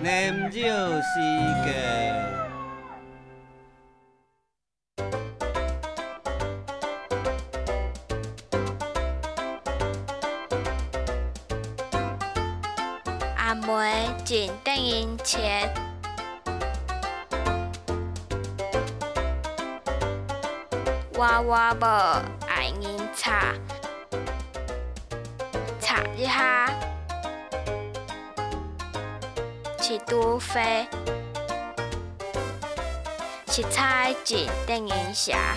念咒时间。阿妹进电影前，我我无爱饮茶，茶一下，是杜飞，是菜进电影侠。